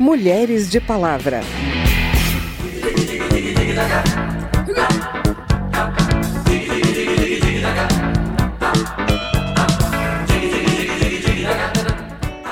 Mulheres de Palavra.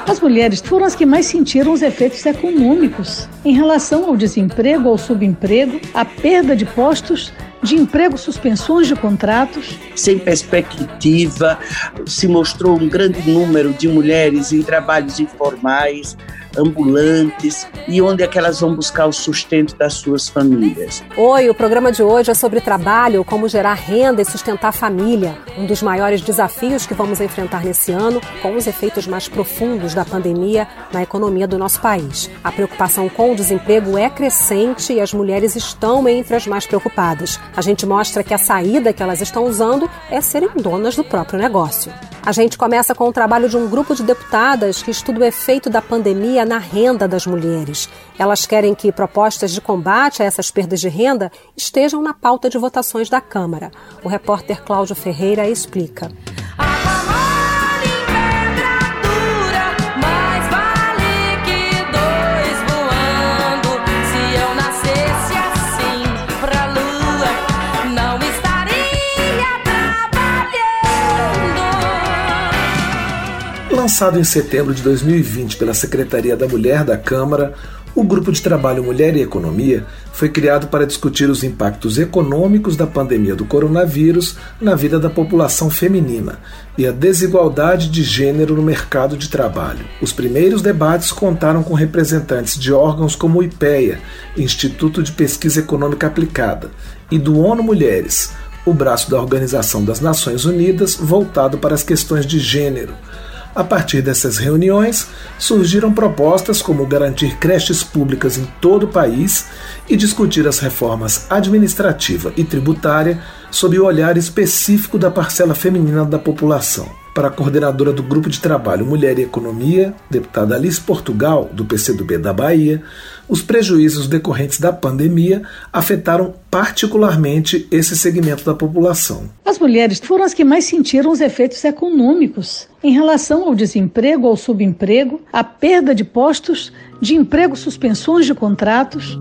As mulheres foram as que mais sentiram os efeitos econômicos em relação ao desemprego, ao subemprego, à perda de postos de emprego, suspensões de contratos. Sem perspectiva, se mostrou um grande número de mulheres em trabalhos informais, ambulantes e onde é que elas vão buscar o sustento das suas famílias. Oi, o programa de hoje é sobre trabalho, como gerar renda e sustentar a família, um dos maiores desafios que vamos enfrentar nesse ano, com os efeitos mais profundos da pandemia na economia do nosso país. A preocupação com o desemprego é crescente e as mulheres estão entre as mais preocupadas. A gente mostra que a saída que elas estão usando é serem donas do próprio negócio. A gente começa com o trabalho de um grupo de deputadas que estuda o efeito da pandemia na renda das mulheres. Elas querem que propostas de combate a essas perdas de renda estejam na pauta de votações da Câmara. O repórter Cláudio Ferreira explica. Lançado em setembro de 2020 pela Secretaria da Mulher da Câmara, o Grupo de Trabalho Mulher e Economia foi criado para discutir os impactos econômicos da pandemia do coronavírus na vida da população feminina e a desigualdade de gênero no mercado de trabalho. Os primeiros debates contaram com representantes de órgãos como o IPEA, Instituto de Pesquisa Econômica Aplicada, e do ONU Mulheres, o braço da Organização das Nações Unidas voltado para as questões de gênero a partir dessas reuniões, surgiram propostas como garantir creches públicas em todo o país e discutir as reformas administrativa e tributária sob o olhar específico da parcela feminina da população para a coordenadora do Grupo de Trabalho Mulher e Economia, deputada Alice Portugal, do PCdoB da Bahia, os prejuízos decorrentes da pandemia afetaram particularmente esse segmento da população. As mulheres foram as que mais sentiram os efeitos econômicos em relação ao desemprego, ao subemprego, à perda de postos de emprego, suspensões de contratos.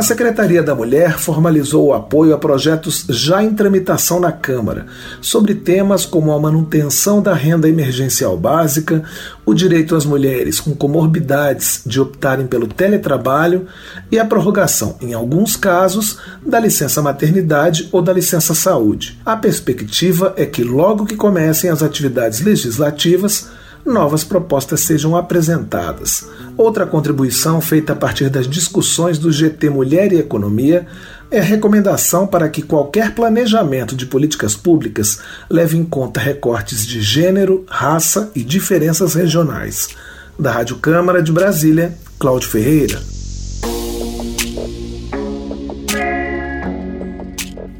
A Secretaria da Mulher formalizou o apoio a projetos já em tramitação na Câmara, sobre temas como a manutenção da renda emergencial básica, o direito às mulheres com comorbidades de optarem pelo teletrabalho e a prorrogação, em alguns casos, da licença maternidade ou da licença saúde. A perspectiva é que, logo que comecem as atividades legislativas, novas propostas sejam apresentadas. Outra contribuição feita a partir das discussões do GT Mulher e Economia é a recomendação para que qualquer planejamento de políticas públicas leve em conta recortes de gênero, raça e diferenças regionais. Da Rádio Câmara de Brasília, Cláudio Ferreira.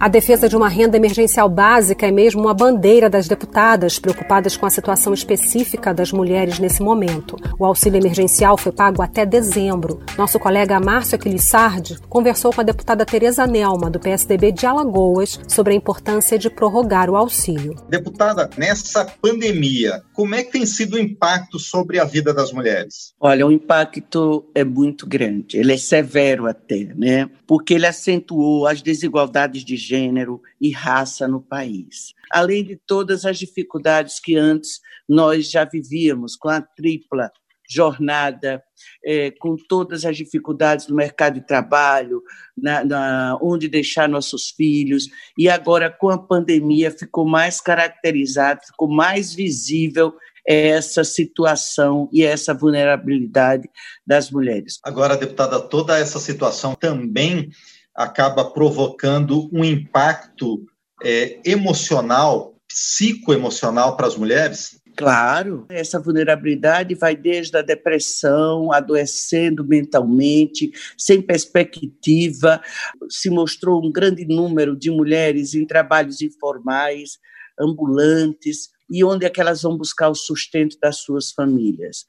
A defesa de uma renda emergencial básica é mesmo uma bandeira das deputadas preocupadas com a situação específica das mulheres nesse momento. O auxílio emergencial foi pago até dezembro. Nosso colega Márcio Aquilissardi conversou com a deputada Tereza Nelma, do PSDB de Alagoas, sobre a importância de prorrogar o auxílio. Deputada, nessa pandemia, como é que tem sido o impacto sobre a vida das mulheres? Olha, o impacto é muito grande, ele é severo até, né? Porque ele acentuou as desigualdades de gênero e raça no país. Além de todas as dificuldades que antes nós já vivíamos, com a tripla jornada, é, com todas as dificuldades no mercado de trabalho, na, na, onde deixar nossos filhos, e agora com a pandemia ficou mais caracterizado, ficou mais visível essa situação e essa vulnerabilidade das mulheres. Agora, deputada, toda essa situação também acaba provocando um impacto é, emocional, psicoemocional para as mulheres? Claro, essa vulnerabilidade vai desde a depressão, adoecendo mentalmente, sem perspectiva. Se mostrou um grande número de mulheres em trabalhos informais, ambulantes, e onde é que elas vão buscar o sustento das suas famílias.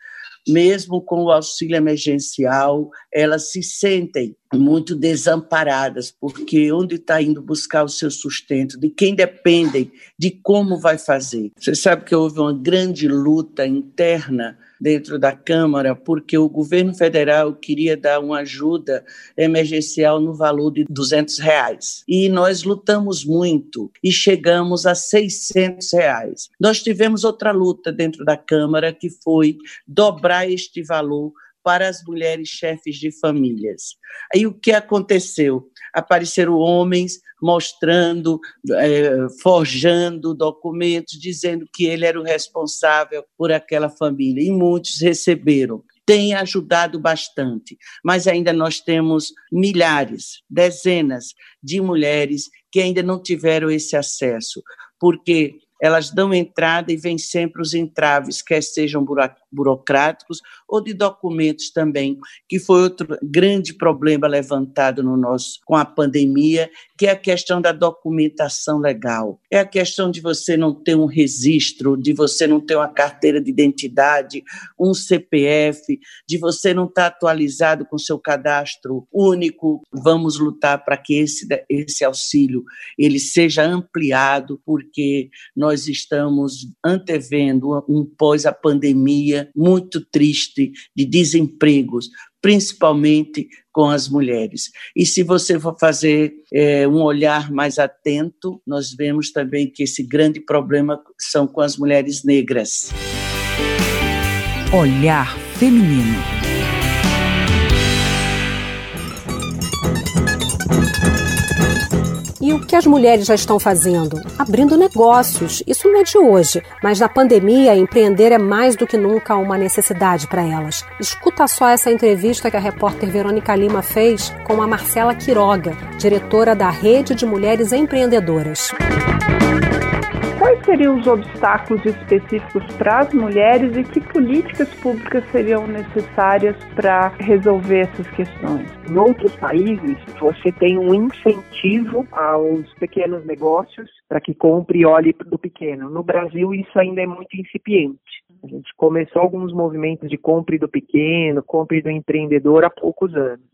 Mesmo com o auxílio emergencial, elas se sentem muito desamparadas, porque onde está indo buscar o seu sustento, de quem dependem, de como vai fazer. Você sabe que houve uma grande luta interna dentro da Câmara, porque o governo federal queria dar uma ajuda emergencial no valor de 200 reais. E nós lutamos muito e chegamos a 600 reais. Nós tivemos outra luta dentro da Câmara, que foi dobrar este valor para as mulheres chefes de famílias. Aí o que aconteceu? Apareceram homens mostrando, é, forjando documentos, dizendo que ele era o responsável por aquela família, e muitos receberam. Tem ajudado bastante, mas ainda nós temos milhares, dezenas de mulheres que ainda não tiveram esse acesso, porque elas dão entrada e vêm sempre os entraves, quer sejam burocráticos ou de documentos também, que foi outro grande problema levantado no nosso com a pandemia, que é a questão da documentação legal. É a questão de você não ter um registro, de você não ter uma carteira de identidade, um CPF, de você não estar atualizado com seu cadastro único. Vamos lutar para que esse, esse auxílio ele seja ampliado, porque nós estamos antevendo um pós a pandemia muito triste de desempregos, principalmente com as mulheres. E se você for fazer é, um olhar mais atento, nós vemos também que esse grande problema são com as mulheres negras. Olhar feminino. E o que as mulheres já estão fazendo? Abrindo negócios. Isso não é de hoje, mas na pandemia, empreender é mais do que nunca uma necessidade para elas. Escuta só essa entrevista que a repórter Verônica Lima fez com a Marcela Quiroga, diretora da Rede de Mulheres Empreendedoras. Quais seriam os obstáculos específicos para as mulheres e que políticas públicas seriam necessárias para resolver essas questões? Em outros países, você tem um incentivo aos pequenos negócios para que compre olhe do pequeno. No Brasil, isso ainda é muito incipiente. A gente começou alguns movimentos de compre do pequeno, compre do empreendedor há poucos anos.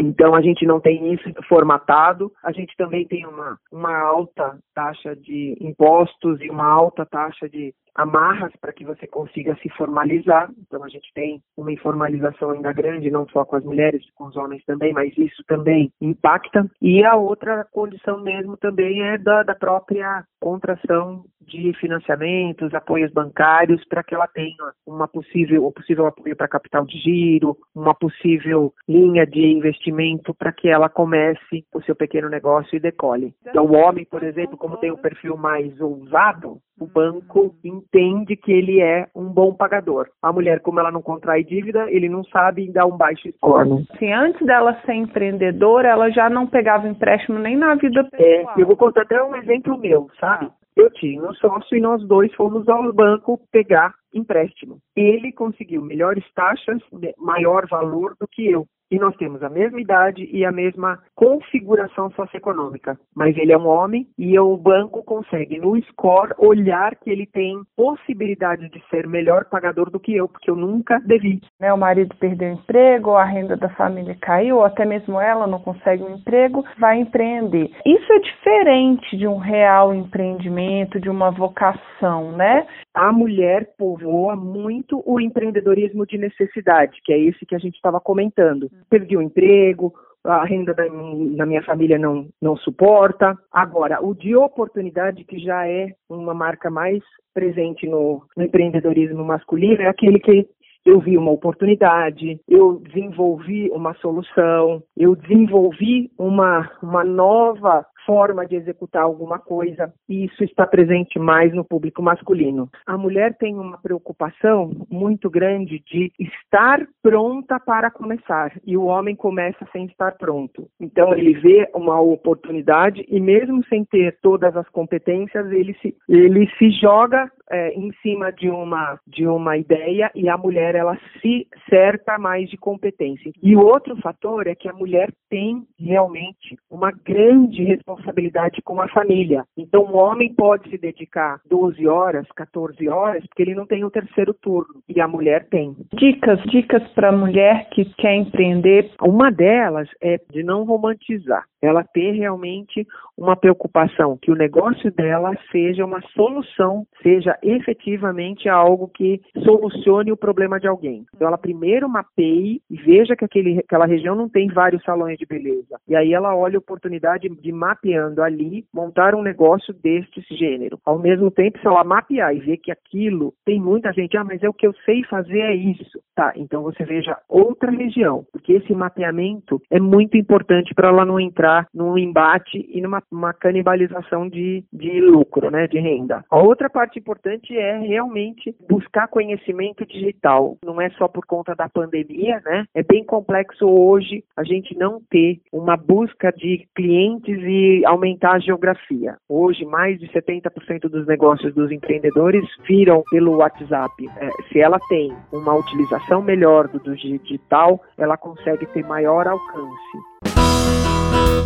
Então a gente não tem isso formatado. A gente também tem uma, uma alta taxa de impostos e uma alta taxa de amarras para que você consiga se formalizar. Então a gente tem uma informalização ainda grande, não só com as mulheres, com os homens também, mas isso também impacta. E a outra condição mesmo também é da, da própria contração de financiamentos, apoios bancários, para que ela tenha uma possível, um possível apoio para capital de giro, uma possível linha de investimento para que ela comece o seu pequeno negócio e decole. Então, o homem, por exemplo, como tem um perfil mais ousado, o banco entende que ele é um bom pagador. A mulher, como ela não contrai dívida, ele não sabe dar um baixo score. Assim, antes dela ser empreendedora, ela já não pegava empréstimo nem na vida é, pessoal. É, eu vou contar até um exemplo meu, sabe? Eu tinha um sócio e nós dois fomos ao banco pegar empréstimo. Ele conseguiu melhores taxas, maior valor do que eu e nós temos a mesma idade e a mesma configuração socioeconômica. Mas ele é um homem e o banco consegue, no score, olhar que ele tem possibilidade de ser melhor pagador do que eu, porque eu nunca devi. Né, o marido perdeu o emprego, a renda da família caiu, ou até mesmo ela não consegue um emprego, vai empreender. Isso é diferente de um real empreendimento, de uma vocação, né? A mulher povoa muito o empreendedorismo de necessidade, que é esse que a gente estava comentando perdi o emprego, a renda da, da, minha família não, não suporta. Agora, o de oportunidade, que já é uma marca mais presente no, no empreendedorismo masculino, é aquele que eu vi uma oportunidade, eu desenvolvi uma solução, eu desenvolvi uma, uma nova forma de executar alguma coisa, e isso está presente mais no público masculino. A mulher tem uma preocupação muito grande de estar pronta para começar, e o homem começa sem estar pronto. Então ele vê uma oportunidade e mesmo sem ter todas as competências, ele se, ele se joga é, em cima de uma de uma ideia e a mulher ela se cerca mais de competência. E o outro fator é que a mulher tem realmente uma grande responsabilidade com a família. Então o homem pode se dedicar 12 horas, 14 horas, porque ele não tem o terceiro turno e a mulher tem. Dicas, dicas para a mulher que quer empreender. Uma delas é de não romantizar ela ter realmente uma preocupação que o negócio dela seja uma solução, seja efetivamente algo que solucione o problema de alguém. Então ela primeiro mapeie e veja que aquele, aquela região não tem vários salões de beleza. E aí ela olha a oportunidade de mapeando ali, montar um negócio deste gênero. Ao mesmo tempo, se ela mapear e ver que aquilo tem muita gente, ah, mas é o que eu sei fazer é isso. Tá, então você veja outra região, porque esse mapeamento é muito importante para ela não entrar num embate e numa canibalização de, de lucro, né, de renda. A outra parte importante é realmente buscar conhecimento digital. Não é só por conta da pandemia, né? É bem complexo hoje a gente não ter uma busca de clientes e aumentar a geografia. Hoje, mais de 70% dos negócios dos empreendedores viram pelo WhatsApp. É, se ela tem uma utilização melhor do, do digital, ela consegue ter maior alcance.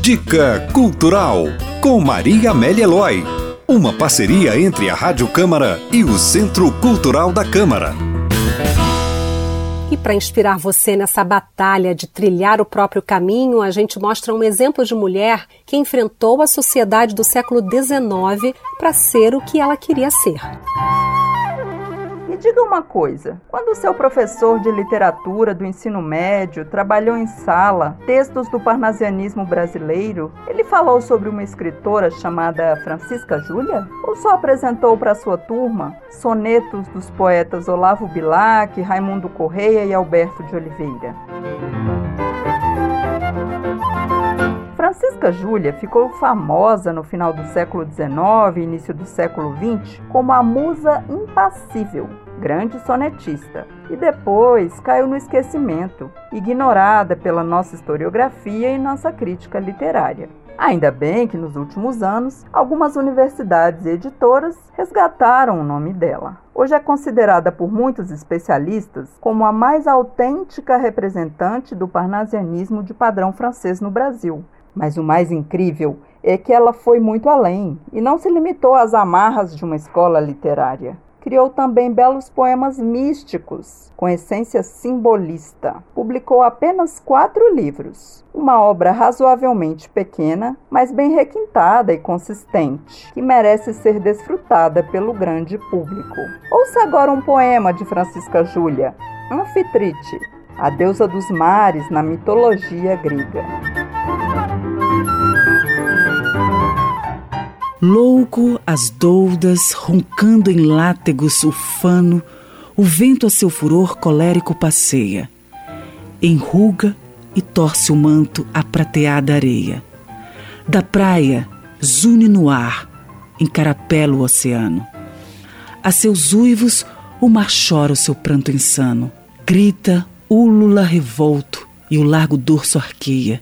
Dica Cultural com Maria Amélia Eloy. Uma parceria entre a Rádio Câmara e o Centro Cultural da Câmara. E para inspirar você nessa batalha de trilhar o próprio caminho, a gente mostra um exemplo de mulher que enfrentou a sociedade do século XIX para ser o que ela queria ser diga uma coisa: quando seu professor de literatura do ensino médio trabalhou em sala textos do parnasianismo brasileiro, ele falou sobre uma escritora chamada Francisca Júlia? Ou só apresentou para sua turma sonetos dos poetas Olavo Bilac, Raimundo Correia e Alberto de Oliveira? Francisca Júlia ficou famosa no final do século XIX e início do século XX como a musa impassível, grande sonetista, e depois caiu no esquecimento, ignorada pela nossa historiografia e nossa crítica literária. Ainda bem que nos últimos anos, algumas universidades e editoras resgataram o nome dela. Hoje é considerada por muitos especialistas como a mais autêntica representante do parnasianismo de padrão francês no Brasil. Mas o mais incrível é que ela foi muito além e não se limitou às amarras de uma escola literária criou também belos poemas místicos, com essência simbolista. Publicou apenas quatro livros, uma obra razoavelmente pequena, mas bem requintada e consistente, que merece ser desfrutada pelo grande público. Ouça agora um poema de Francisca Júlia, Anfitrite, a deusa dos mares na mitologia grega. Louco as doudas, roncando em látegos ufano, o vento a seu furor colérico passeia. Enruga e torce o manto a prateada areia. Da praia, zune no ar, encarapela o oceano. A seus uivos, o mar chora o seu pranto insano. Grita, úlula revolto, e o largo dorso arqueia.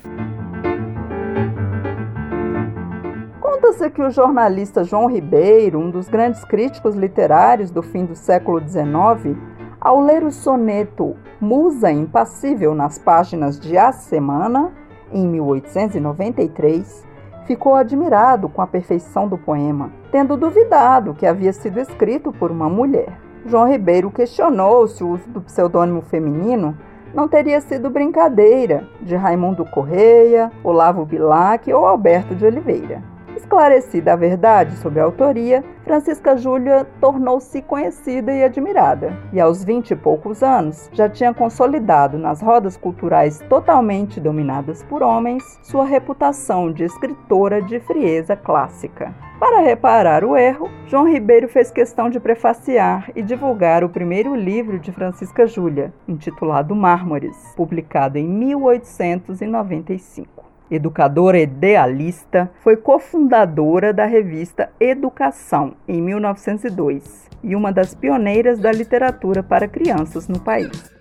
Conta-se que o jornalista João Ribeiro, um dos grandes críticos literários do fim do século XIX, ao ler o soneto Musa Impassível nas páginas de A Semana, em 1893, ficou admirado com a perfeição do poema, tendo duvidado que havia sido escrito por uma mulher. João Ribeiro questionou se o uso do pseudônimo feminino não teria sido brincadeira de Raimundo Correia, Olavo Bilac ou Alberto de Oliveira. Esclarecida a verdade sobre a autoria, Francisca Júlia tornou-se conhecida e admirada, e aos vinte e poucos anos já tinha consolidado nas rodas culturais totalmente dominadas por homens sua reputação de escritora de frieza clássica. Para reparar o erro, João Ribeiro fez questão de prefaciar e divulgar o primeiro livro de Francisca Júlia, intitulado Mármores, publicado em 1895. Educadora idealista, foi cofundadora da revista Educação em 1902 e uma das pioneiras da literatura para crianças no país.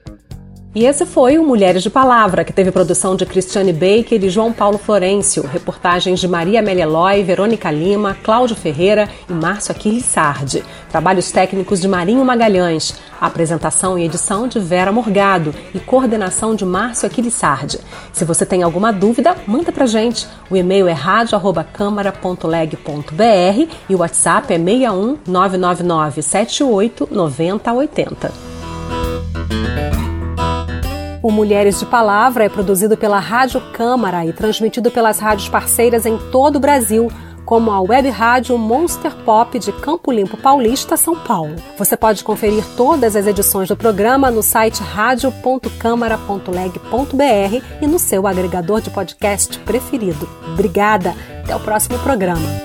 E esse foi o Mulheres de Palavra, que teve produção de Cristiane Baker e João Paulo Florencio, reportagens de Maria Amélia Eloy, Verônica Lima, Cláudio Ferreira e Márcio Aquiles Sardi. Trabalhos técnicos de Marinho Magalhães, apresentação e edição de Vera Morgado e coordenação de Márcio Aquiles Sardi. Se você tem alguma dúvida, manda pra gente. O e-mail é radio@câmara.leg.br e o WhatsApp é 61 999 78 90 80. O Mulheres de Palavra é produzido pela Rádio Câmara e transmitido pelas rádios parceiras em todo o Brasil, como a web rádio Monster Pop de Campo Limpo Paulista, São Paulo. Você pode conferir todas as edições do programa no site radio.câmara.leg.br e no seu agregador de podcast preferido. Obrigada! Até o próximo programa.